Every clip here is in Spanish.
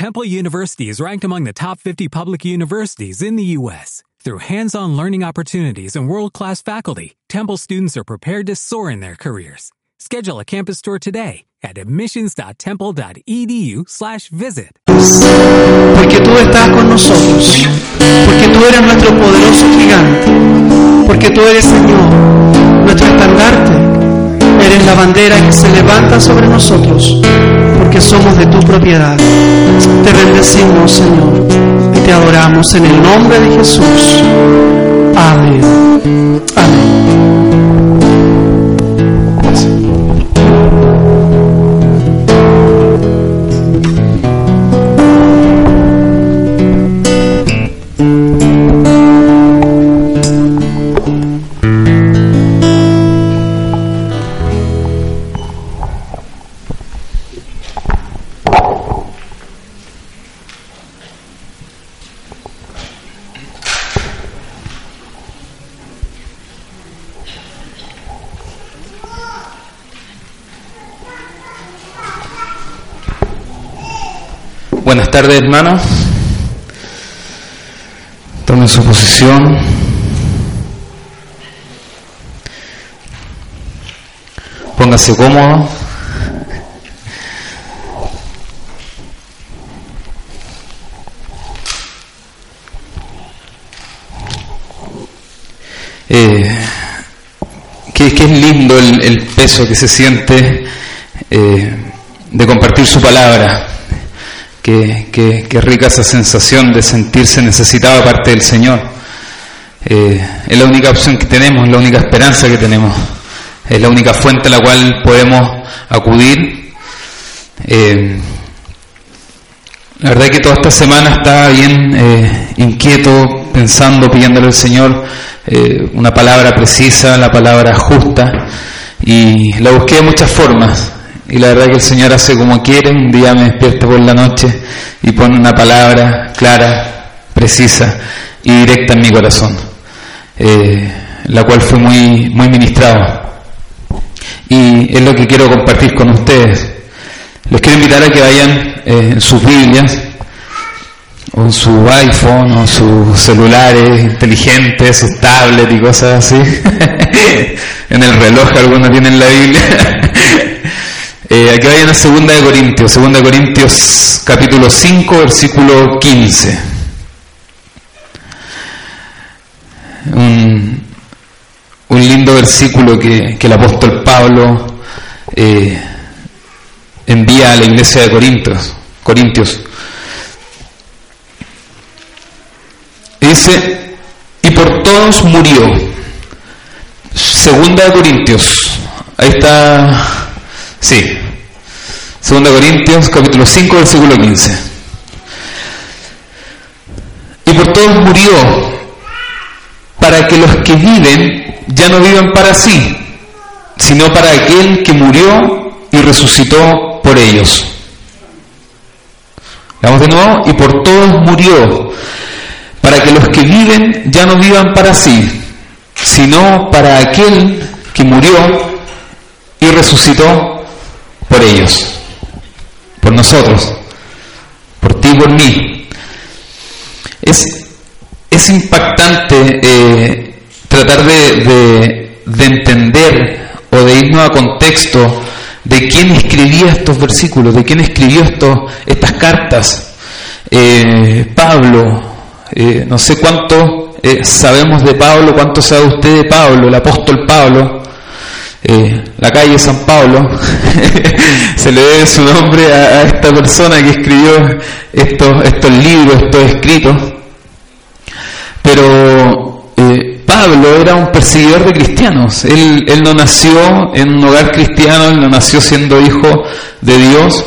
Temple University is ranked among the top 50 public universities in the U.S. Through hands-on learning opportunities and world-class faculty, Temple students are prepared to soar in their careers. Schedule a campus tour today at admissions.temple.edu/visit. Porque tú estás con nosotros, porque tú eres nuestro poderoso gigante, porque tú eres Señor, nuestro estandarte, eres la bandera que se levanta sobre nosotros, porque somos de tu propiedad. Te bendecimos, Señor, y te adoramos en el nombre de Jesús. Amén. Amén. Tardes, hermanos. Tomen su posición. Póngase cómodo. Eh, que, que es lindo el, peso que se siente eh, de compartir su palabra. Qué, rica esa sensación de sentirse necesitado aparte del Señor. Eh, es la única opción que tenemos, es la única esperanza que tenemos, es la única fuente a la cual podemos acudir. Eh, la verdad que toda esta semana estaba bien eh, inquieto, pensando, pidiéndole al Señor una palabra precisa, la palabra justa, y la busqué de muchas formas. Y la verdad que el Señor hace como quiere, un día me despierta por la noche y pone una palabra clara, precisa y directa en mi corazón, eh, la cual fue muy, muy ministrado. Y es lo que quiero compartir con ustedes. Les quiero invitar a que vayan eh, en sus Biblias, o en su iPhone, o sus celulares inteligentes, sus tablets y cosas así. en el reloj algunos tienen la Biblia. Eh, vayan a 2 de Corintios, 2 de Corintios capítulo 5, versículo 15. Un, lindo versículo que, que el apóstol Pablo eh, envía a la iglesia de Corintios. Corintios. Dice, y por todos murió. Segunda de Corintios. Ahí está. Sí. Segunda de Corintios, capítulo 5, versículo 15. Y por todos murió, para que los que viven ya no vivan para sí, sino para aquel que murió y resucitó por ellos. Vamos de nuevo, y por todos murió, para que los que viven ya no vivan para sí, sino para aquel que murió y resucitó por ellos, por nosotros, por ti y por mí. Es, es impactante eh, tratar de, de- de entender o de irnos a contexto de quién escribía estos versículos, de quién escribió estos, estas cartas. Eh, Pablo, eh, no sé cuánto eh, sabemos de Pablo, cuánto sabe usted de Pablo, el apóstol Pablo, eh, la calle San Pablo, se le debe su nombre a, esta persona que escribió estos, estos libros, estos escritos. Pero eh, Pablo era un perseguidor de cristianos. Él, él no nació en un hogar cristiano, él no nació siendo hijo de Dios.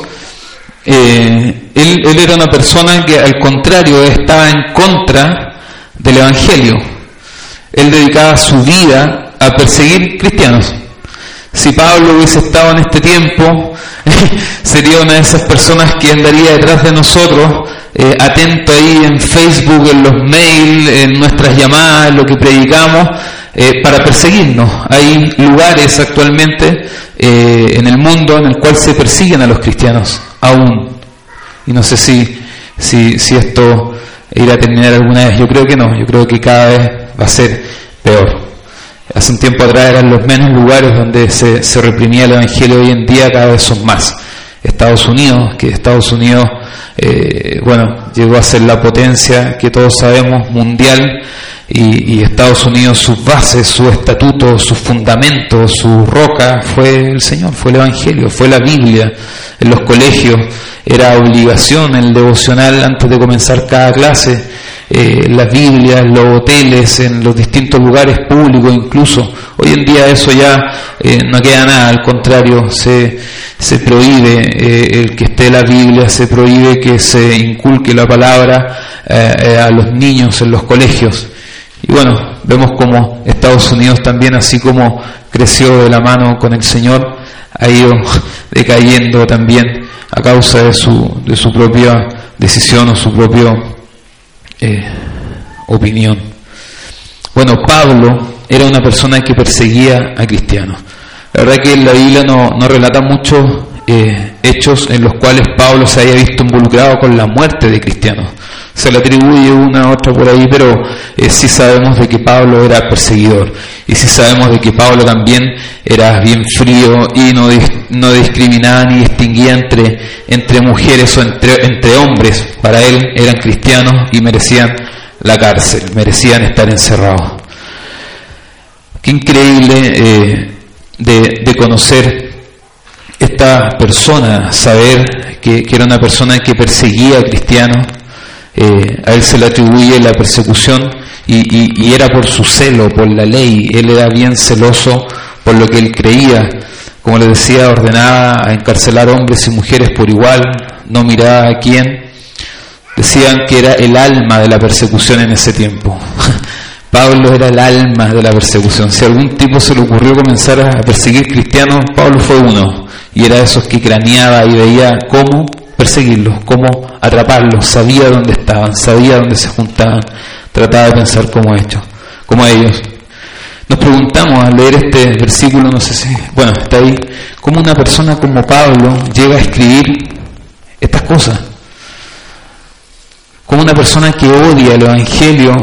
Eh, él era una persona que al contrario estaba en contra del Evangelio. Él dedicaba su vida a perseguir cristianos. Si Pablo hubiese estado en este tiempo, sería una de esas personas que andaría detrás de nosotros, eh, atento ahí en Facebook, en los mails, en nuestras llamadas, en lo que predicamos, eh, para perseguirnos. Hay lugares actualmente eh, en el mundo en el cual se persiguen a los cristianos, aún. Y no sé si si, si esto irá a terminar alguna vez. Yo creo que no, yo creo que cada vez va a ser peor. Hace un tiempo atrás eran los menos lugares donde se, se reprimía el Evangelio, hoy en día cada vez son más. Estados Unidos, que Estados Unidos, eh, bueno, llegó a ser la potencia que todos sabemos mundial, y, y, Estados Unidos, sus bases, su estatuto, sus fundamentos, su roca, fue el Señor, fue el Evangelio, fue la Biblia. En los colegios era obligación el devocional antes de comenzar cada clase eh, las Biblias, los hoteles, en los distintos lugares públicos incluso. Hoy en día eso ya eh, no queda nada, al contrario, se, se prohíbe eh, el que esté la Biblia, se prohíbe que se inculque la palabra eh, a los niños en los colegios. Y bueno, vemos como Estados Unidos también, así como creció de la mano con el Señor, ha ido decayendo también a causa de su, de su propia decisión o su propio eh, opinión. Bueno, Pablo era una persona que perseguía a cristianos. La verdad que en la Biblia no, no relata muchos eh, hechos en los cuales Pablo se haya visto involucrado con la muerte de cristianos. Se le atribuye una otra por ahí, pero eh, sí sabemos de que Pablo era perseguidor. Y sí sabemos de que Pablo también era bien frío y no, no discriminaba ni distinguía entre, entre mujeres o entre, entre hombres. Para él eran cristianos y merecían la cárcel, merecían estar encerrados. Qué increíble eh, de, de conocer esta persona, saber que, era una persona que perseguía a cristianos, eh, a él se le atribuye la persecución y, y, era por su celo, por la ley, él era bien celoso por lo que él creía, como le decía, ordenaba a encarcelar hombres y mujeres por igual, no miraba a quién, decían que era el alma de la persecución en ese tiempo. Pablo era el alma de la persecución. Si a algún tipo se le ocurrió comenzar a perseguir cristianos, Pablo fue uno y era esos que craneaba y veía cómo perseguirlos, cómo atraparlos, sabía dónde estaban, sabía dónde se juntaban, trataba de pensar como ellos, como ellos. Nos preguntamos al leer este versículo, no sé si, bueno, está ahí, cómo una persona como Pablo llega a escribir estas cosas. Cómo una persona que odia el Evangelio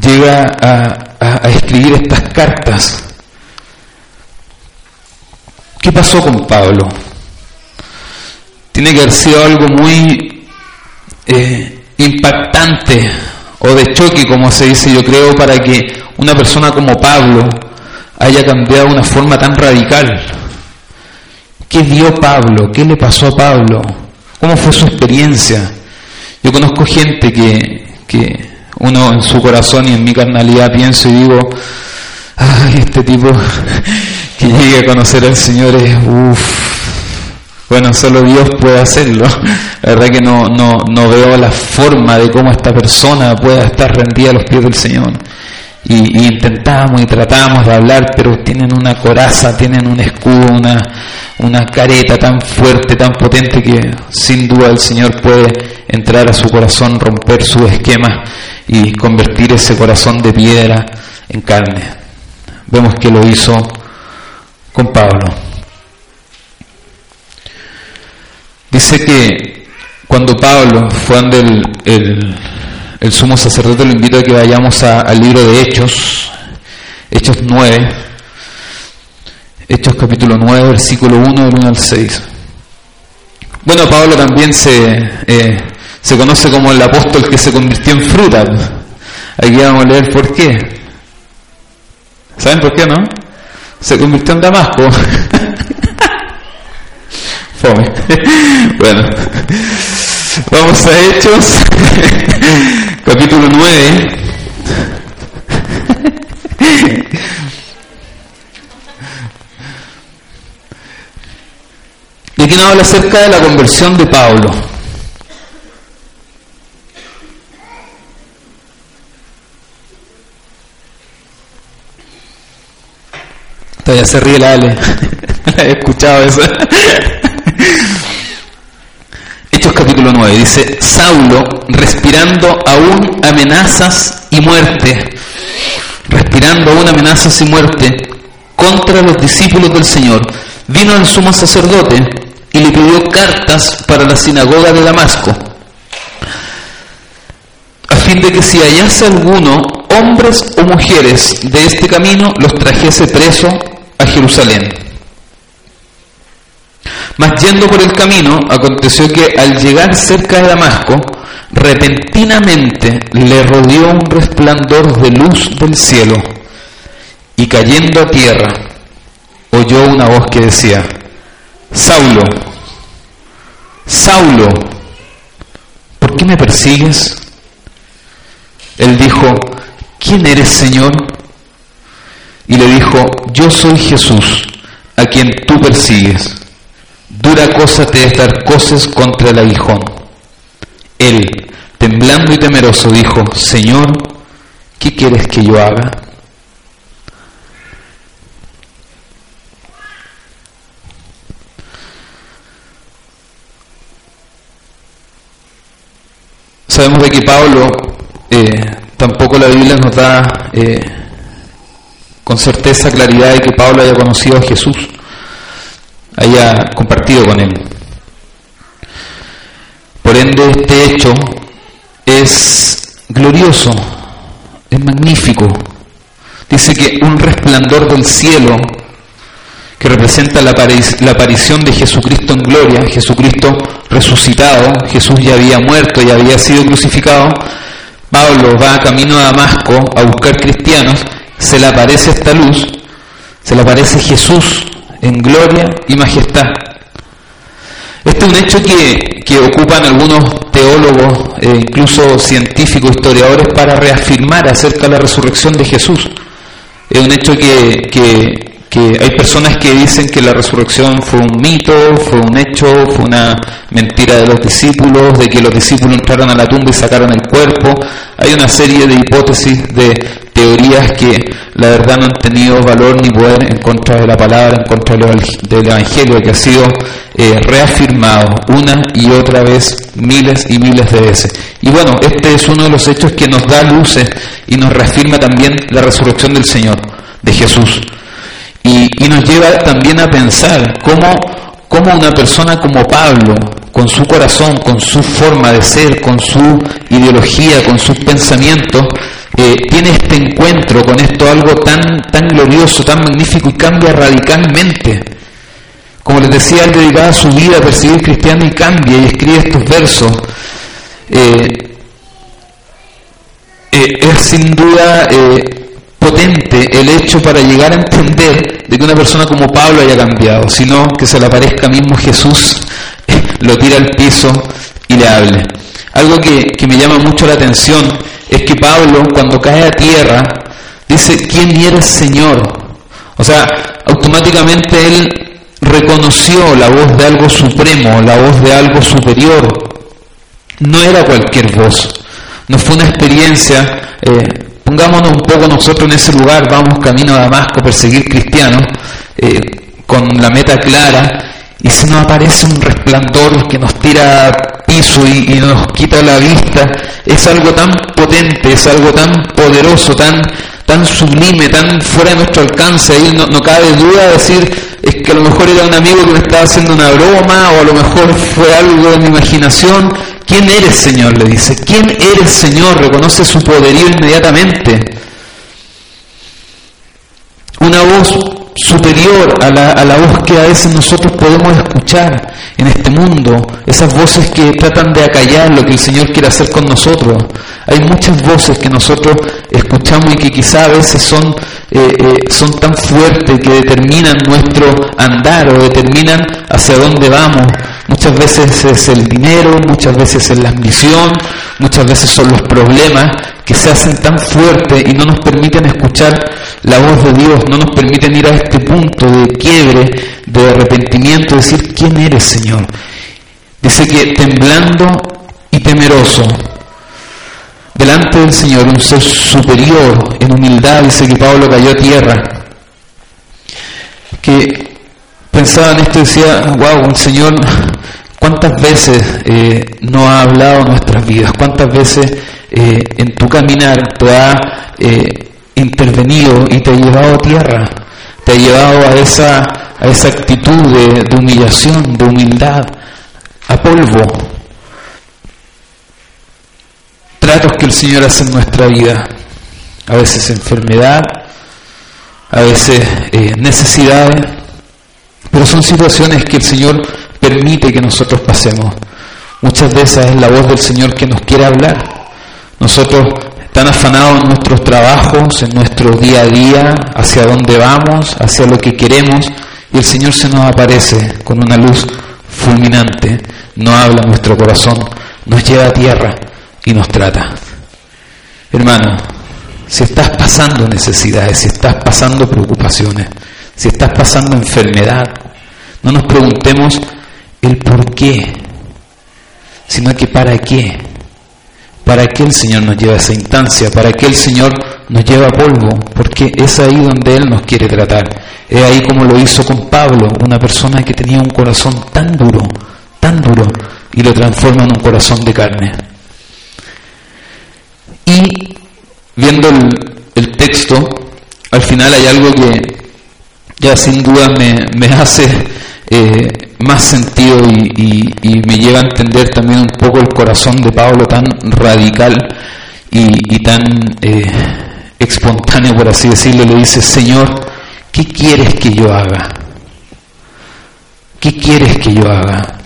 llega a, a, escribir estas cartas ¿Qué pasó con Pablo? Tiene que haber sido algo muy eh, impactante o de choque, como se dice, yo creo, para que una persona como Pablo haya cambiado de una forma tan radical. ¿Qué vio Pablo? ¿Qué le pasó a Pablo? ¿Cómo fue su experiencia? Yo conozco gente que, que uno en su corazón y en mi carnalidad pienso y digo, ay, este tipo que llegue a conocer al Señor es, uff, bueno, solo Dios puede hacerlo. La verdad que no, no, no veo la forma de cómo esta persona pueda estar rendida a los pies del Señor. Y, y, intentamos y tratamos de hablar, pero tienen una coraza, tienen un escudo, una, una careta tan fuerte, tan potente que sin duda el Señor puede entrar a su corazón, romper su esquema y convertir ese corazón de piedra en carne. Vemos que lo hizo con Pablo. Dice que cuando Pablo fue donde el, el, el, sumo sacerdote lo invita a que vayamos a, al libro de Hechos, Hechos 9, Hechos capítulo 9, versículo 1 del 1 al 6. Bueno, Pablo también se, eh, se conoce como el apóstol que se convirtió en fruta. Aquí vamos a leer por qué. ¿Saben por qué, no? se convirtió en Damasco. Fome. bueno, vamos a Hechos, capítulo 9. y aquí nos habla acerca de la conversión de Pablo. Todavía se ríe la Ale. He escuchado eso. Hechos capítulo 9 dice, Saulo, respirando aún amenazas y muerte, respirando aún amenazas y muerte contra los discípulos del Señor, vino al sumo sacerdote y le pidió cartas para la sinagoga de Damasco, fin de que si hallase alguno, hombres o mujeres de este camino, los trajese preso a Jerusalén. Mas yendo por el camino, aconteció que al llegar cerca de Damasco, repentinamente le rodeó un resplandor de luz del cielo, y cayendo a tierra, oyó una voz que decía, Saulo, Saulo, ¿por qué me persigues? Él dijo, ¿quién eres Señor? Y le dijo, yo soy Jesús, a quien tú persigues. Dura cosa te es dar cosas contra el aguijón. Él, temblando y temeroso, dijo, Señor, ¿qué quieres que yo haga? Sabemos de que Pablo, eh, tampoco la Biblia nos da eh, con certeza, claridad de que Pablo haya conocido a Jesús compartido con él. Por ende, este hecho es glorioso, es magnífico. Dice que un resplandor del cielo que representa la, aparición de Jesucristo en gloria, Jesucristo resucitado, Jesús ya había muerto, y había sido crucificado, Pablo va camino a Damasco a buscar cristianos, se le aparece esta luz, se le aparece Jesús en gloria y majestad. Este es un hecho que, que ocupan algunos teólogos, e incluso científicos, historiadores, para reafirmar acerca de la resurrección de Jesús. Es un hecho que, que, hay personas que dicen que la resurrección fue un mito, fue un hecho, fue una mentira de los discípulos, de que los discípulos entraron a la tumba y sacaron el cuerpo. Hay una serie de hipótesis, de teorías que la verdad no han tenido valor ni poder en contra de la palabra, en contra del Evangelio, que ha sido eh, reafirmado una y otra vez, miles y miles de veces. Y bueno, este es uno de los hechos que nos da luces y nos reafirma también la resurrección del Señor, de Jesús. Y, nos lleva también a pensar cómo, cómo una persona como Pablo, con su corazón, con su forma de ser, con su ideología, con sus pensamientos, eh, tiene este encuentro con esto, algo tan, tan glorioso, tan magnífico y cambia radicalmente. Como les decía, él dedicaba su vida a percibir cristiano y cambia y escribe estos versos. Eh, eh, es sin duda potente el hecho para llegar a entender de que una persona como Pablo haya cambiado, sino que se le aparezca mismo Jesús, lo tira al piso y le hable. Algo que, que me llama mucho la atención es que Pablo cuando cae a tierra dice, ¿quién eres Señor? O sea, automáticamente él reconoció la voz de algo supremo, la voz de algo superior. No era cualquier voz, no fue una experiencia, eh, pongámonos un poco nosotros en ese lugar, vamos camino a Damasco, perseguir cristianos, eh, con la meta clara, y se nos aparece un resplandor que nos tira piso y, nos quita la vista, es algo tan potente, es algo tan poderoso, tan, tan sublime, tan fuera de nuestro alcance. Ahí no, no cabe duda de decir es que a lo mejor era un amigo que me estaba haciendo una broma o a lo mejor fue algo de mi imaginación. ¿Quién eres, Señor? Le dice. ¿Quién eres, Señor? Reconoce su poderío inmediatamente. Una voz superior a la, a la, voz que a veces nosotros podemos escuchar en este mundo, esas voces que tratan de acallar lo que el Señor quiere hacer con nosotros. Hay muchas voces que nosotros escuchamos y que quizá a veces son, eh, eh, son tan fuertes que determinan nuestro andar o determinan hacia dónde vamos. Muchas veces es el dinero, muchas veces es la ambición, muchas veces son los problemas que se hacen tan fuertes y no nos permiten escuchar la voz de Dios, no nos permiten ir a este punto de quiebre, de arrepentimiento, decir, ¿quién eres Señor? Dice que temblando y temeroso, delante del Señor, un ser superior en humildad, dice que Pablo cayó a tierra, que pensaba en esto y decía, wow, un Señor, ¿cuántas veces eh, no ha hablado nuestras vidas? ¿Cuántas veces eh, en tu caminar te ha eh, intervenido y te ha llevado a tierra? Te ha llevado a esa, a esa actitud de, de humillación, de humildad, a polvo, tratos que el Señor hace en nuestra vida. A veces enfermedad, a veces eh, necesidades, pero son situaciones que el Señor permite que nosotros pasemos. Muchas veces es la voz del Señor que nos quiere hablar. Nosotros tan afanados en nuestros trabajos, en nuestro día a día, hacia dónde vamos, hacia lo que queremos, y el Señor se nos aparece con una luz fulminante, no habla nuestro corazón, nos lleva a tierra y nos trata. Hermano, si estás pasando necesidades, si estás pasando preocupaciones, si estás pasando enfermedad, no nos preguntemos el por qué, sino que para qué. ¿Para qué el Señor nos lleva a esa instancia? ¿Para qué el Señor nos lleva a polvo? Porque es ahí donde Él nos quiere tratar. Es ahí como lo hizo con Pablo, una persona que tenía un corazón tan duro, tan duro, y lo transforma en un corazón de carne. Y viendo el, texto, al final hay algo que ya sin duda me, hace eh, más sentido y, me lleva a entender también un poco el corazón de Pablo tan radical y, tan eh, espontáneo, por así decirlo. Le dice, Señor, ¿qué quieres que yo haga? ¿Qué quieres que yo haga?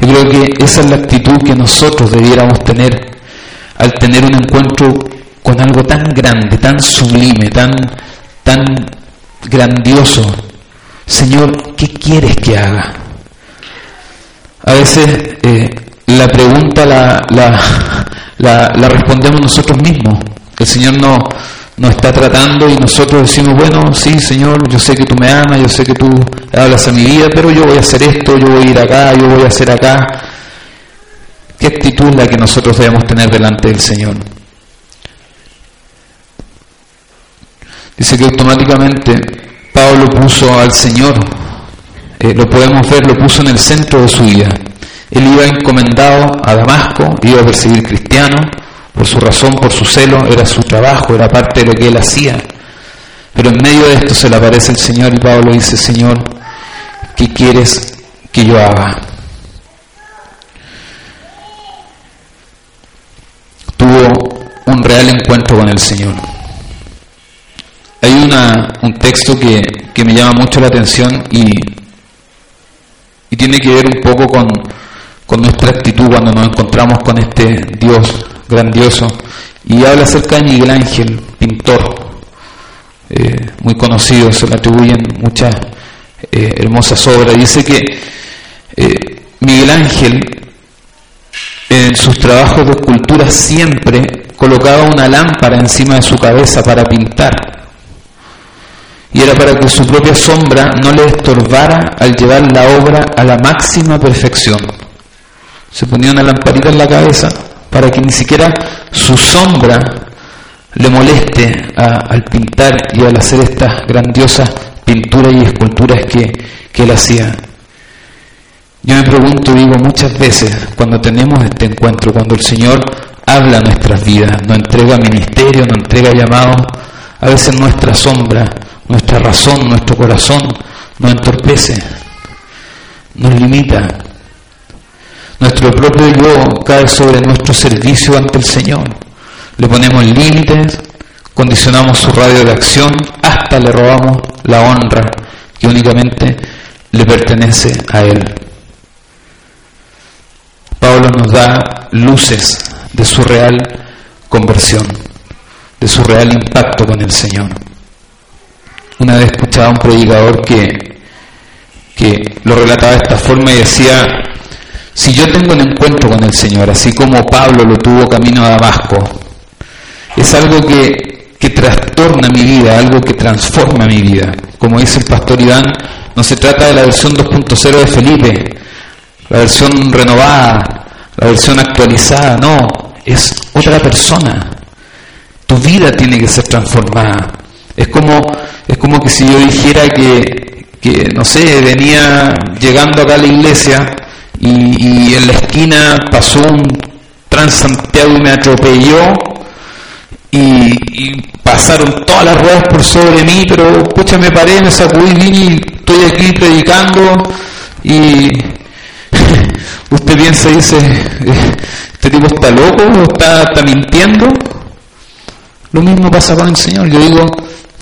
Yo creo que esa es la actitud que nosotros debiéramos tener al tener un encuentro con algo tan grande, tan sublime, tan, tan grandioso. Señor, ¿qué quieres que haga? A veces eh, la pregunta la, la, respondemos nosotros mismos. El Señor no, nos está tratando y nosotros decimos, bueno, sí, Señor, yo sé que tú me amas, yo sé que tú hablas a mi vida, pero yo voy a hacer esto, yo voy a ir acá, yo voy a hacer acá. ¿Qué actitud es la que nosotros debemos tener delante del Señor? Dice que automáticamente Pablo puso al Señor, eh, lo podemos ver, lo puso en el centro de su vida. Él iba encomendado a Damasco, iba a perseguir cristianos, por su razón, por su celo, era su trabajo, era parte de lo que él hacía. Pero en medio de esto se le aparece el Señor y Pablo dice, Señor, ¿qué quieres que yo haga? Tuvo un real encuentro con el Señor. Hay una, un texto que, que me llama mucho la atención y, y tiene que ver un poco con, con nuestra actitud cuando nos encontramos con este Dios grandioso y habla acerca de Miguel Ángel, pintor, eh, muy conocido, se le atribuyen muchas eh, hermosas obras. Dice que eh, Miguel Ángel en sus trabajos de escultura siempre colocaba una lámpara encima de su cabeza para pintar y era para que su propia sombra no le estorbara al llevar la obra a la máxima perfección. Se ponía una lamparita en la cabeza para que ni siquiera su sombra le moleste al pintar y al hacer estas grandiosas pinturas y esculturas que, que él hacía. Yo me pregunto, digo muchas veces, cuando tenemos este encuentro, cuando el Señor habla a nuestras vidas, nos entrega ministerio, nos entrega llamados, a veces nuestra sombra nuestra razón, nuestro corazón nos entorpece, nos limita. Nuestro propio yo cae sobre nuestro servicio ante el Señor. Le ponemos límites, condicionamos su radio de acción, hasta le robamos la honra que únicamente le pertenece a Él. Pablo nos da luces de su real conversión, de su real impacto con el Señor. Una vez escuchaba a un predicador que, que lo relataba de esta forma y decía, si yo tengo un encuentro con el Señor, así como Pablo lo tuvo camino a Damasco, es algo que, que trastorna mi vida, algo que transforma mi vida. Como dice el pastor Iván, no se trata de la versión 2.0 de Felipe, la versión renovada, la versión actualizada, no, es otra persona. Tu vida tiene que ser transformada. Es como, es como que si yo dijera que, que, no sé, venía llegando acá a la iglesia y, en la esquina pasó un Transantiago y me atropelló y, pasaron todas las ruedas por sobre mí, pero pucha, me paré, me sacudí, vine y estoy aquí predicando y usted piensa y dice, este tipo está loco está, está mintiendo. Lo mismo pasa con el Señor. Yo digo,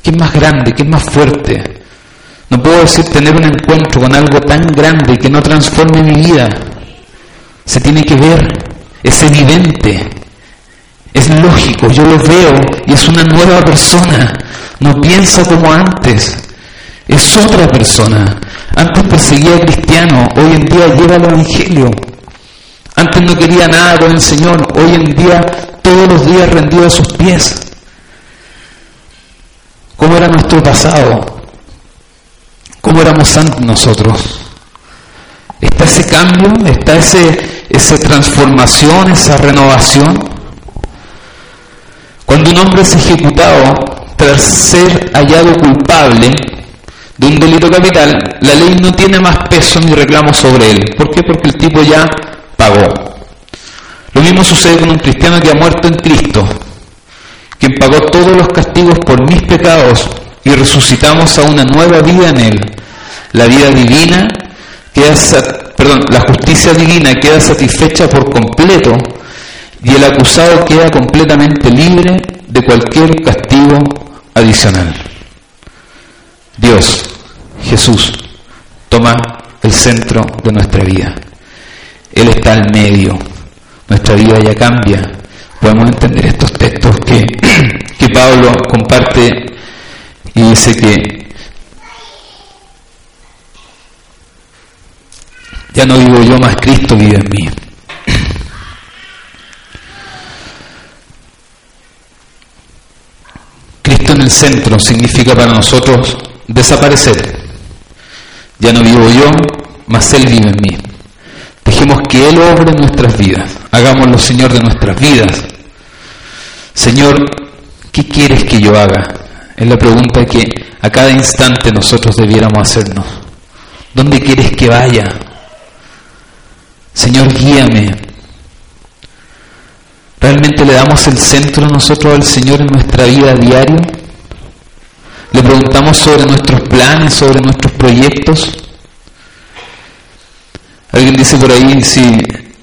¿qué es más grande? ¿Qué es más fuerte? No puedo decir tener un encuentro con algo tan grande que no transforme mi vida. Se tiene que ver, es evidente, es lógico, yo lo veo y es una nueva persona. No piensa como antes, es otra persona. Antes perseguía a cristiano, hoy en día lleva el Evangelio. Antes no quería nada con el Señor, hoy en día todos los días rendido a sus pies. ¿Cómo era nuestro pasado? ¿Cómo éramos antes nosotros? ¿Está ese cambio? ¿Está ese, esa transformación, esa renovación? Cuando un hombre es ejecutado tras ser hallado culpable de un delito capital, la ley no tiene más peso ni reclamo sobre él. ¿Por qué? Porque el tipo ya pagó. Lo mismo sucede con un cristiano que ha muerto en Cristo, quien pagó todos los castigos por mis pecados y resucitamos a una nueva vida en él. La vida divina queda, perdón, la justicia divina queda satisfecha por completo y el acusado queda completamente libre de cualquier castigo adicional. Dios, Jesús, toma el centro de nuestra vida. Él está al medio. Nuestra vida ya cambia. Podemos entender estos textos que, que Pablo comparte y dice que ya no vivo yo, más Cristo vive en mí. Cristo en el centro significa para nosotros desaparecer. Ya no vivo yo, mas Él vive en mí. Dejemos que Él obre nuestras vidas. Hagámoslo, Señor, de nuestras vidas. Señor, ¿qué quieres que yo haga? Es la pregunta que a cada instante nosotros debiéramos hacernos. ¿Dónde quieres que vaya? Señor, guíame. ¿Realmente le damos el centro nosotros al Señor en nuestra vida diaria? ¿Le preguntamos sobre nuestros planes, sobre nuestros proyectos? Alguien dice por ahí, si,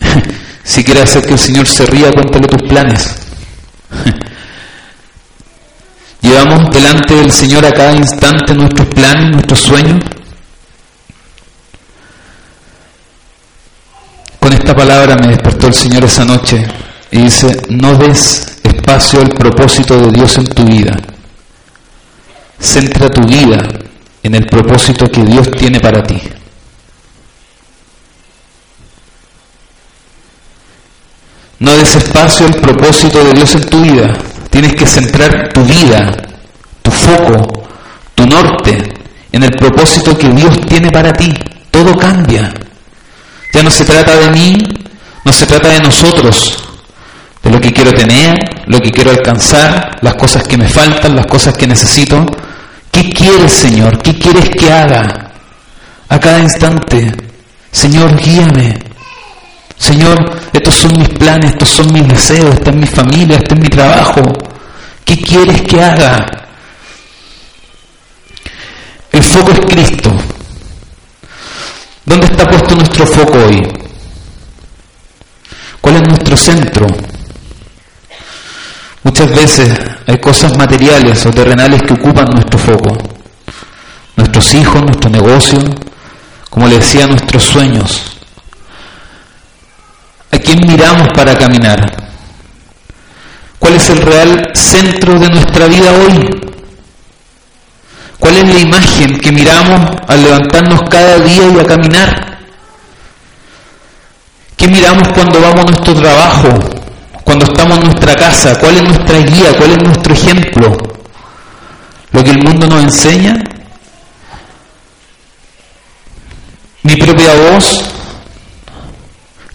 si quieres hacer que el Señor se ría, cuéntale tus planes. ¿Llevamos delante del Señor a cada instante nuestros planes, nuestros sueños? Con esta palabra me despertó el Señor esa noche y dice, no des espacio al propósito de Dios en tu vida. Centra tu vida en el propósito que Dios tiene para ti. No des espacio al propósito de Dios en tu vida. Tienes que centrar tu vida, tu foco, tu norte en el propósito que Dios tiene para ti. Todo cambia. Ya no se trata de mí, no se trata de nosotros, de lo que quiero tener, lo que quiero alcanzar, las cosas que me faltan, las cosas que necesito. ¿Qué quieres, Señor? ¿Qué quieres que haga? A cada instante, Señor, guíame. Señor, estos son mis planes, estos son mis deseos, esta es mi familia, este es mi trabajo. ¿Qué quieres que haga? El foco es Cristo. ¿Dónde está puesto nuestro foco hoy? ¿Cuál es nuestro centro? Muchas veces hay cosas materiales o terrenales que ocupan nuestro foco. Nuestros hijos, nuestro negocio, como le decía, nuestros sueños. ¿A quién miramos para caminar? ¿Cuál es el real centro de nuestra vida hoy? ¿Cuál es la imagen que miramos al levantarnos cada día y a caminar? ¿Qué miramos cuando vamos a nuestro trabajo? Cuando estamos en nuestra casa, ¿cuál es nuestra guía? ¿Cuál es nuestro ejemplo? ¿Lo que el mundo nos enseña? Mi propia voz,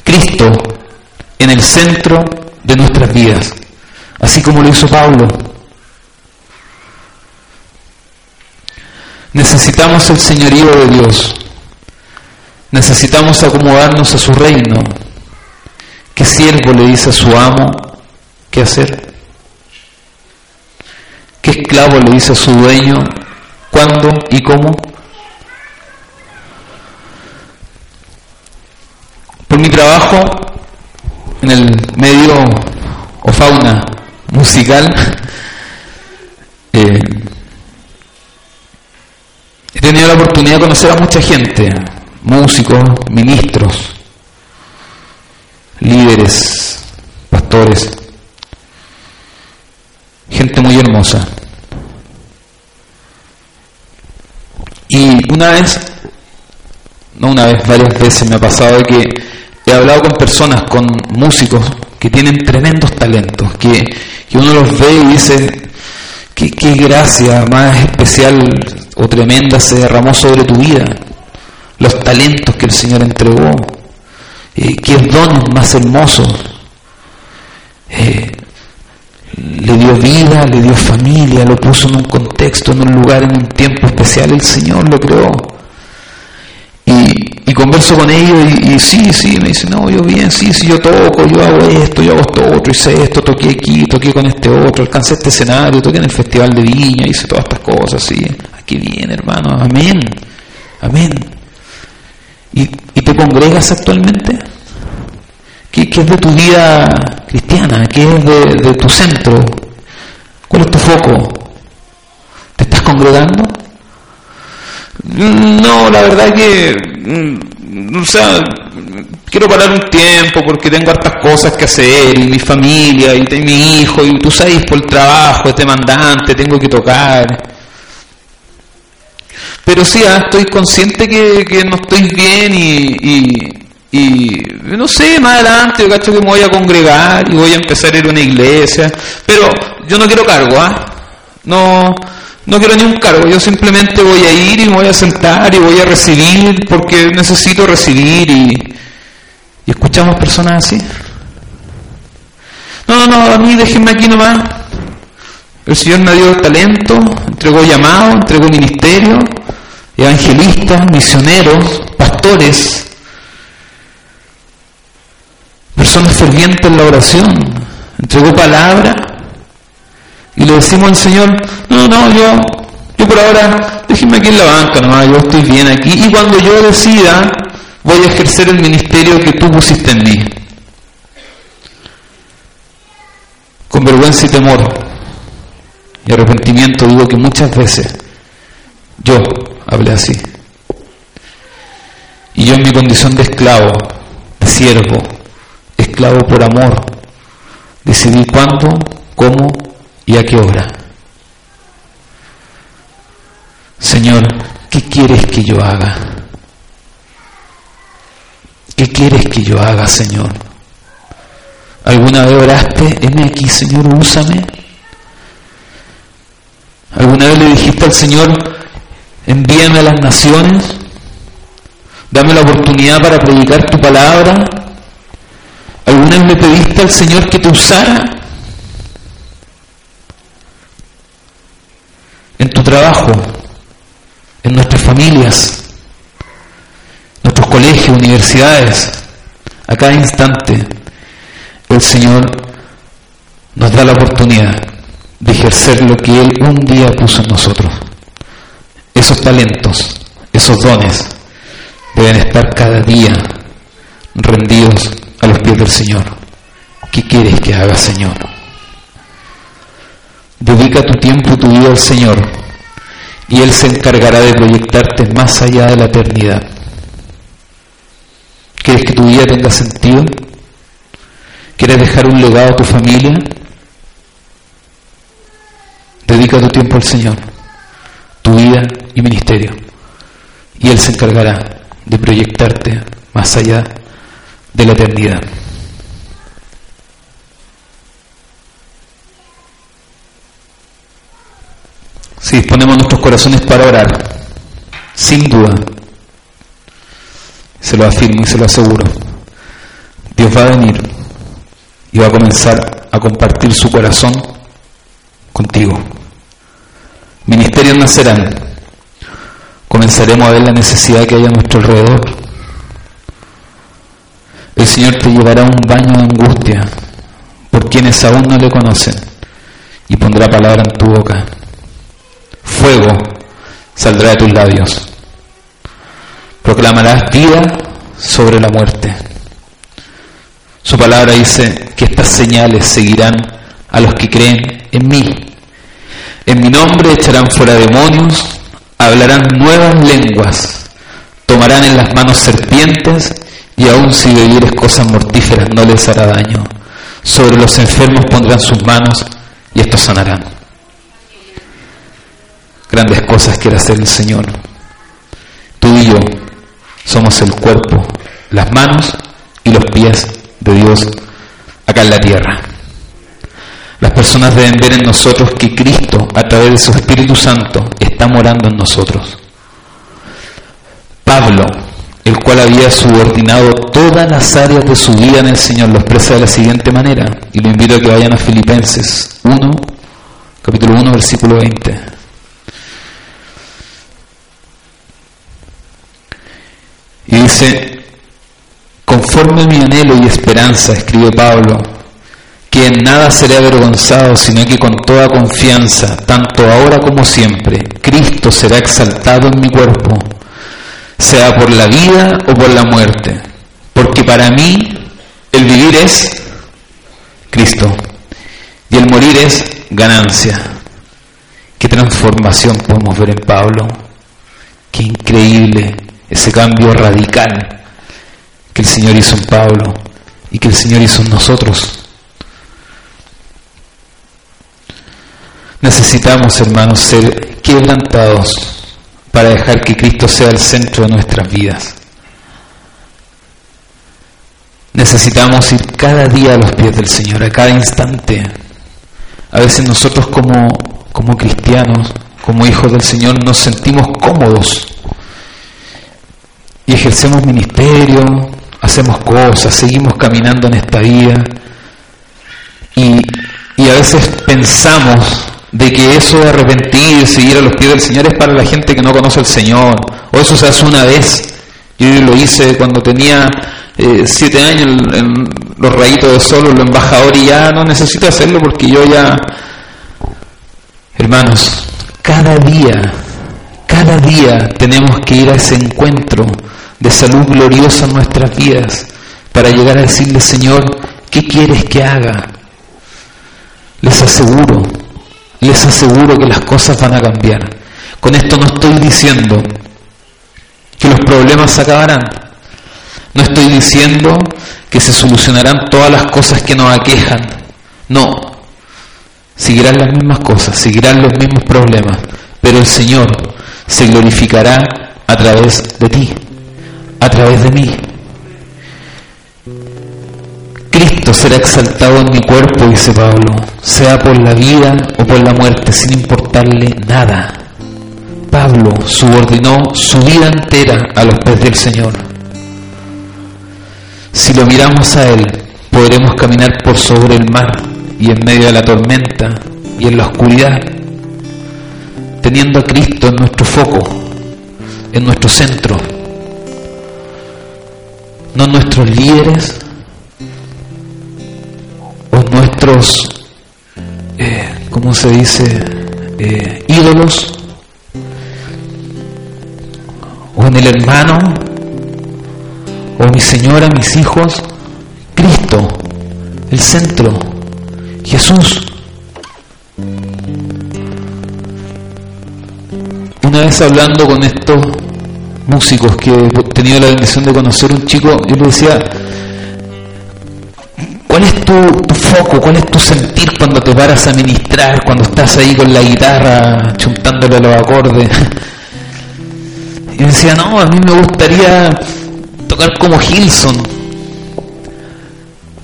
Cristo en el centro de nuestras vidas, así como lo hizo Pablo. Necesitamos el señorío de Dios. Necesitamos acomodarnos a su reino. ¿Qué siervo le dice a su amo qué hacer? ¿Qué esclavo le dice a su dueño cuándo y cómo? Por mi trabajo en el medio o fauna musical, eh, he tenido la oportunidad de conocer a mucha gente, músicos, ministros, líderes, pastores, gente muy hermosa. Y una vez, no una vez, varias veces me ha pasado que he hablado con personas, con músicos que tienen tremendos talentos, que, uno los ve y dice, qué, qué gracia más especial o tremenda se derramó sobre tu vida, los talentos que el Señor entregó, eh, qué dones más hermosos. Eh, le dio vida, le dio familia, lo puso en un contexto, en un lugar, en un tiempo especial, el Señor lo creó. Converso con ellos y, sí, sí, me dice, no, yo bien, sí, sí, yo toco, yo hago esto, yo hago esto otro, hice esto, toqué aquí, toqué con este otro, alcancé este escenario, toqué en el Festival de Viña, hice todas estas cosas, sí. Aquí bien, hermano, amén, amén. ¿Y, y te congregas actualmente? ¿Qué, es de tu vida cristiana? ¿Qué es de, tu centro? ¿Cuál es tu foco? ¿Te estás congregando? No, la verdad que, mm, o sea, quiero parar un tiempo porque tengo hartas cosas que hacer y mi familia y mi hijo y tú sabes por el trabajo, este mandante, tengo que tocar. Pero sí, ah, estoy consciente que, no estoy bien y, y no sé, más adelante yo cacho que me voy a congregar y voy a empezar a ir a una iglesia, pero yo no quiero cargo, ¿ah? No, no quiero ni un cargo, yo simplemente voy a ir y me voy a sentar y voy a recibir porque necesito recibir y, y escuchamos personas así. No, no, no, a mí déjenme aquí nomás. El Señor me dio talento, entregó llamado, entregó ministerio, evangelistas, misioneros, pastores, personas fervientes en la oración, entregó palabra y le decimos al Señor, no, no, yo, yo por ahora, déjeme aquí en la banca nomás, yo estoy bien aquí y cuando yo decida voy a ejercer el ministerio que tú pusiste en mí. Con vergüenza y temor y arrepentimiento digo que muchas veces yo hablé así. Y yo en mi condición de esclavo, de siervo, esclavo por amor, decidí cuándo, cómo y a qué hora. Señor, ¿qué quieres que yo haga? ¿Qué quieres que yo haga, Señor? ¿Alguna vez oraste, en aquí, Señor, úsame? ¿Alguna vez le dijiste al Señor, envíame a las naciones? Dame la oportunidad para predicar tu palabra. ¿Alguna vez le pediste al Señor que te usara? En tu trabajo, en nuestras familias, nuestros colegios, universidades, a cada instante, el Señor nos da la oportunidad de ejercer lo que Él un día puso en nosotros. Esos talentos, esos dones, deben estar cada día rendidos a los pies del Señor. ¿Qué quieres que haga, Señor? Dedica tu tiempo y tu vida al Señor y Él se encargará de proyectarte más allá de la eternidad. ¿Quieres que tu vida tenga sentido? ¿Quieres dejar un legado a tu familia? Dedica tu tiempo al Señor, tu vida y ministerio, y Él se encargará de proyectarte más allá de la eternidad. Si disponemos nuestros corazones para orar, sin duda, se lo afirmo y se lo aseguro, Dios va a venir y va a comenzar a compartir su corazón contigo. Ministerios nacerán. Comenzaremos a ver la necesidad que hay a nuestro alrededor el Señor te llevará un baño de angustia por quienes aún no le conocen y pondrá palabra en tu boca. Fuego saldrá de tus labios. Proclamarás vida sobre la muerte Su palabra dice que estas señales seguirán a los que creen en mí. En mi nombre echarán fuera demonios, hablarán nuevas lenguas, tomarán en las manos serpientes y aun si bebieres cosas mortíferas no les hará daño. Sobre los enfermos pondrán sus manos y estos sanarán. Grandes cosas quiere hacer el Señor. Tú y yo somos el cuerpo, las manos y los pies de Dios acá en la tierra. Las personas deben ver en nosotros que Cristo, a través de su Espíritu Santo, está morando en nosotros. Pablo, el cual había subordinado todas las áreas de su vida en el Señor, lo expresa de la siguiente manera, y lo invito a que vayan a Filipenses 1, capítulo 1, versículo 20. Y dice, conforme mi anhelo y esperanza, escribe Pablo, que en nada seré avergonzado, sino que con toda confianza, tanto ahora como siempre, Cristo será exaltado en mi cuerpo, sea por la vida o por la muerte, porque para mí el vivir es Cristo y el morir es ganancia. Qué transformación podemos ver en Pablo, qué increíble ese cambio radical que el Señor hizo en Pablo y que el Señor hizo en nosotros. Necesitamos, hermanos, ser quebrantados para dejar que Cristo sea el centro de nuestras vidas. Necesitamos ir cada día a los pies del Señor, a cada instante. A veces nosotros como, como cristianos, como hijos del Señor, nos sentimos cómodos y ejercemos ministerio, hacemos cosas, seguimos caminando en esta vida y, y a veces pensamos de que eso de arrepentirse y ir a los pies del Señor es para la gente que no conoce al Señor, o eso se hace una vez. Yo lo hice cuando tenía eh, siete años en, los rayitos de sol, los embajadores, y ya no necesito hacerlo porque yo ya, hermanos, cada día, cada día tenemos que ir a ese encuentro de salud gloriosa en nuestras vidas para llegar a decirle, Señor, ¿qué quieres que haga? Les aseguro les aseguro que las cosas van a cambiar. Con esto no estoy diciendo que los problemas se acabarán. No estoy diciendo que se solucionarán todas las cosas que nos aquejan. No. Seguirán las mismas cosas, seguirán los mismos problemas, pero el Señor se glorificará a través de ti, a través de mí. Cristo será exaltado en mi cuerpo, dice Pablo, sea por la vida o por la muerte, sin importarle nada. Pablo subordinó su vida entera a los pies del Señor. Si lo miramos a Él, podremos caminar por sobre el mar y en medio de la tormenta y en la oscuridad, teniendo a Cristo en nuestro foco, en nuestro centro, no nuestros líderes, nuestros, eh, ¿cómo se dice?, eh, ídolos, o en el hermano, o mi señora, mis hijos, Cristo, el centro, Jesús. Una vez hablando con estos músicos que tenido la bendición de conocer, un chico, yo le decía, ¿Cuál es tu, foco? ¿Cuál es tu sentir cuando te paras a ministrar? Cuando estás ahí con la guitarra chuntándole los acordes. Y decía, no, a mí me gustaría tocar como Gilson.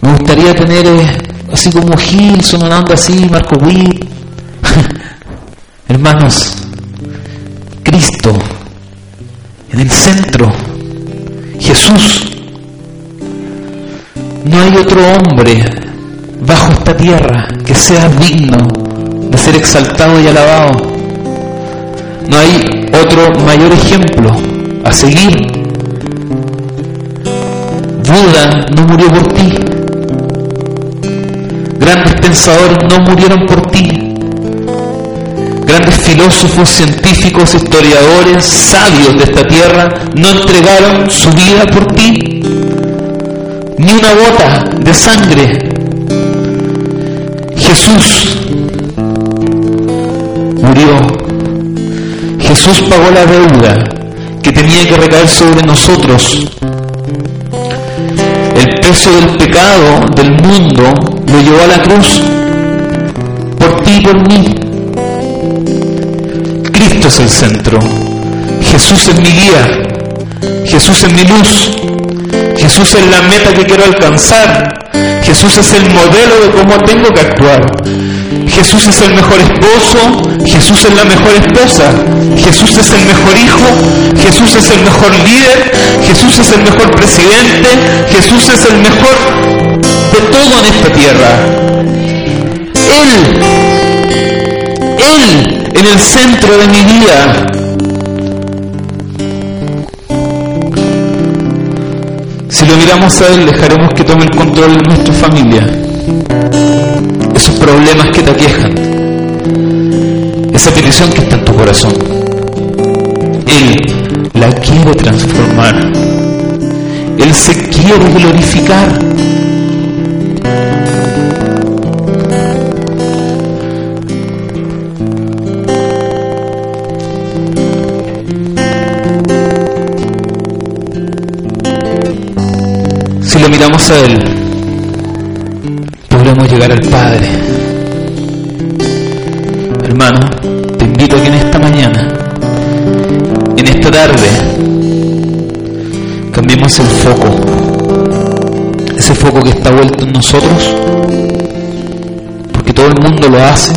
Me gustaría tener eh, así como Gilson, una así, Marco Witt. Hermanos, Cristo en el centro, Jesús no hay otro hombre bajo esta tierra que sea digno de ser exaltado y alabado. No hay otro mayor ejemplo a seguir. Buda no murió por ti. Grandes pensadores no murieron por ti. Filósofos, científicos, historiadores, sabios de esta tierra no entregaron su vida por ti. ni una gota de sangre. Jesús murió. Jesús pagó la deuda que tenía que recaer sobre nosotros. El peso del pecado del mundo lo llevó a la cruz por ti y por mí. Es el centro. Jesús es mi guía. Jesús es mi luz. Jesús es la meta que quiero alcanzar. Jesús es el modelo de cómo tengo que actuar. Jesús es el mejor esposo, Jesús es la mejor esposa, Jesús es el mejor hijo, Jesús es el mejor líder, Jesús es el mejor presidente, Jesús es el mejor de todo en esta tierra. Él, Él en el centro de mi vida. Si lo miramos a Él, dejaremos que tome el control de nuestra familia esos problemas que te aquejan, esa petición que está en tu corazón. Él la quiere transformar. Él se quiere glorificar. Miramos a Él, podremos llegar al Padre. Hermano, te invito a que en esta mañana, en esta tarde, cambiemos el foco. Ese foco que está vuelto en nosotros, porque todo el mundo lo hace,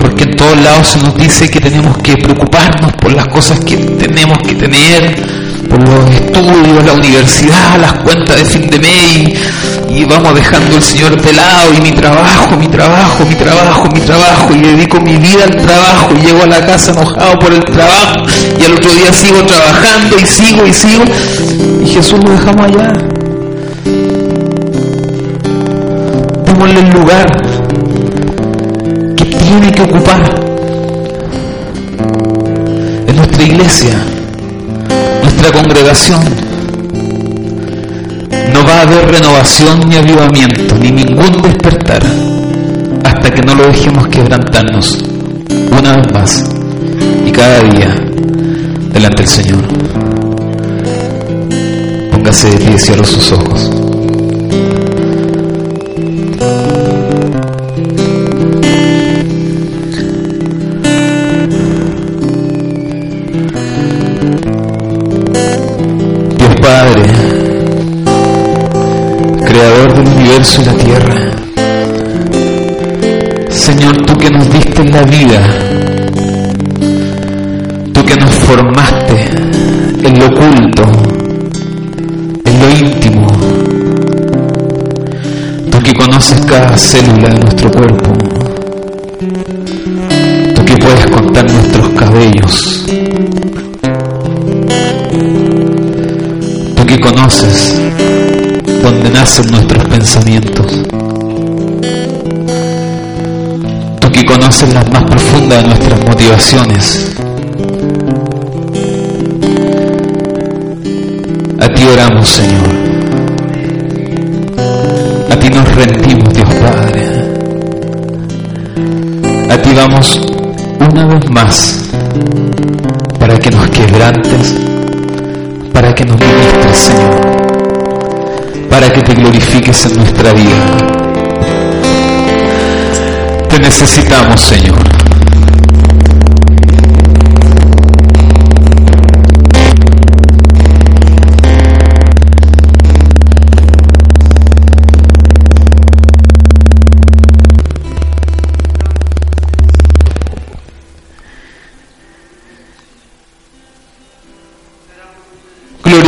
porque en todos lados se nos dice que tenemos que preocuparnos por las cosas que tenemos que tener, por los estudios, la universidad, las cuentas de fin de mes y vamos dejando el Señor de lado y mi trabajo, mi trabajo, mi trabajo, mi trabajo y dedico mi vida al trabajo y llego a la casa enojado por el trabajo y al otro día sigo trabajando y sigo y sigo y Jesús lo dejamos allá. Démosle el lugar que tiene que ocupar en nuestra iglesia, nuestra congregación no va a haber renovación ni avivamiento, ni ningún despertar, hasta que no lo dejemos quebrantarnos una vez más y cada día delante del Señor. Póngase de pie y cierre sus ojos. Y la tierra. Señor, tú que nos diste la vida, tú que nos formaste en lo oculto, en lo íntimo, tú que conoces cada célula de nuestro cuerpo, tú que puedes contar nuestros cabellos, tú que conoces donde nacen nuestros pensamientos. Tú que conoces las más profundas de nuestras motivaciones. A ti oramos, Señor. A ti nos rendimos, Dios Padre. A ti vamos una vez más para que nos quebrantes, para que nos ministres, Señor para que te glorifiques en nuestra vida. Te necesitamos, Señor.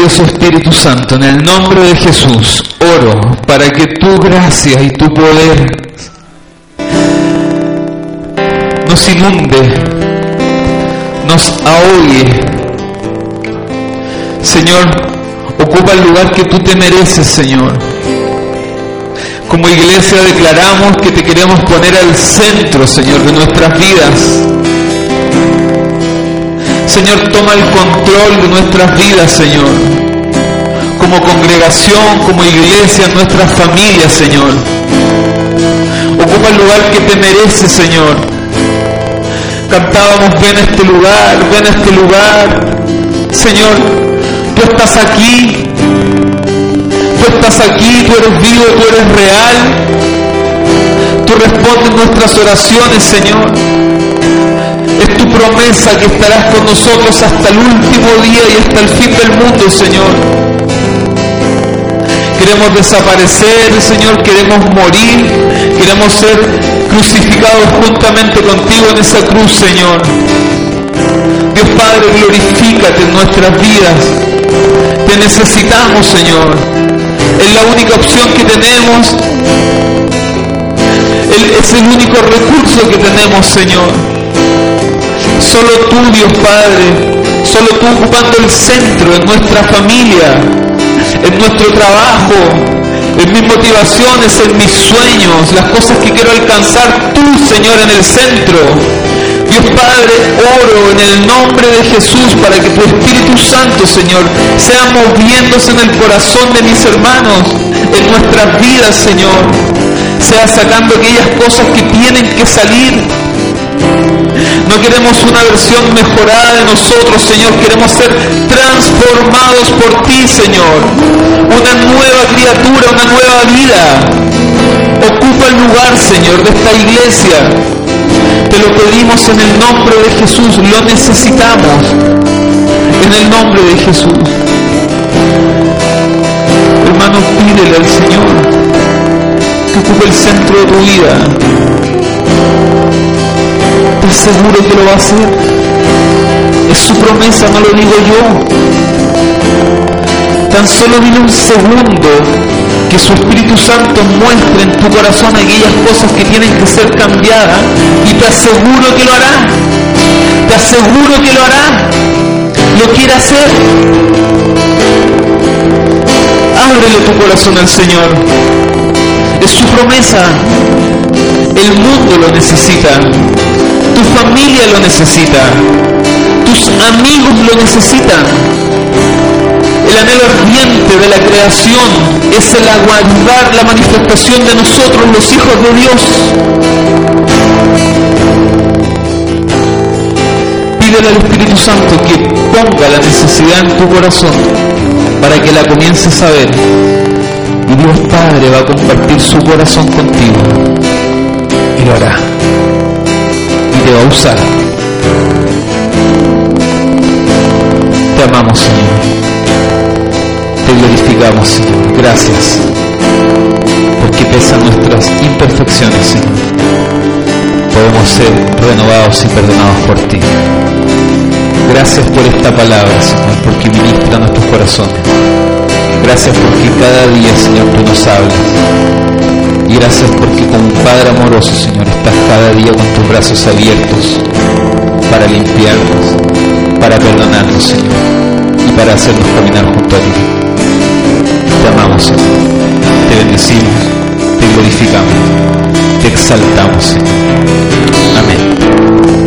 Glorioso Espíritu Santo, en el nombre de Jesús, oro para que tu gracia y tu poder nos inunde, nos ahogue. Señor, ocupa el lugar que tú te mereces, Señor. Como iglesia declaramos que te queremos poner al centro, Señor, de nuestras vidas. Señor, toma el control de nuestras vidas, Señor como congregación, como iglesia, nuestras familias, Señor. Ocupa el lugar que te merece, Señor. Cantábamos, ven a este lugar, ven a este lugar. Señor, tú estás aquí. Tú estás aquí, tú eres vivo, tú eres real. Tú respondes nuestras oraciones, Señor. Es tu promesa que estarás con nosotros hasta el último día y hasta el fin del mundo, Señor queremos desaparecer, Señor, queremos morir, queremos ser crucificados juntamente contigo en esa cruz, Señor. Dios Padre, glorifícate en nuestras vidas. Te necesitamos, Señor. Es la única opción que tenemos. Es el único recurso que tenemos, Señor. Solo tú, Dios Padre, solo tú ocupando el centro en nuestra familia, en nuestro trabajo, en mis motivaciones, en mis sueños, las cosas que quiero alcanzar, tú, Señor, en el centro. Dios Padre, oro en el nombre de Jesús para que tu Espíritu Santo, Señor, sea moviéndose en el corazón de mis hermanos, en nuestras vidas, Señor, sea sacando aquellas cosas que tienen que salir no queremos una versión mejorada de nosotros, Señor. Queremos ser transformados por ti, Señor. Una nueva criatura, una nueva vida. Ocupa el lugar, Señor, de esta iglesia. Te lo pedimos en el nombre de Jesús. Lo necesitamos. En el nombre de Jesús. Hermano, pídele al Señor que ocupe el centro de tu vida seguro que lo va a hacer. Es su promesa, no lo digo yo. Tan solo dile un segundo que su Espíritu Santo muestre en tu corazón aquellas cosas que tienen que ser cambiadas y te aseguro que lo hará. Te aseguro que lo hará. Lo quiere hacer. Ábrele tu corazón al Señor. Es su promesa. El mundo lo necesita. Tu familia lo necesita. Tus amigos lo necesitan. El anhelo ardiente de la creación es el aguardar la manifestación de nosotros, los hijos de Dios. Pídele al Espíritu Santo que ponga la necesidad en tu corazón para que la comiences a ver. Y Dios Padre va a compartir su corazón contigo. Y lo hará te va a usar. Te amamos, Señor. Te glorificamos, Señor. Gracias. Porque pesan nuestras imperfecciones, Señor. Podemos ser renovados y perdonados por ti. Gracias por esta palabra, Señor, porque ministra nuestros corazones. Gracias porque cada día, Señor, tú nos hablas y gracias porque como Padre amoroso, Señor, estás cada día con tus brazos abiertos para limpiarnos, para perdonarnos, Señor, y para hacernos caminar junto a ti. Te amamos, Señor. Te bendecimos, te glorificamos, te exaltamos, Señor. Amén.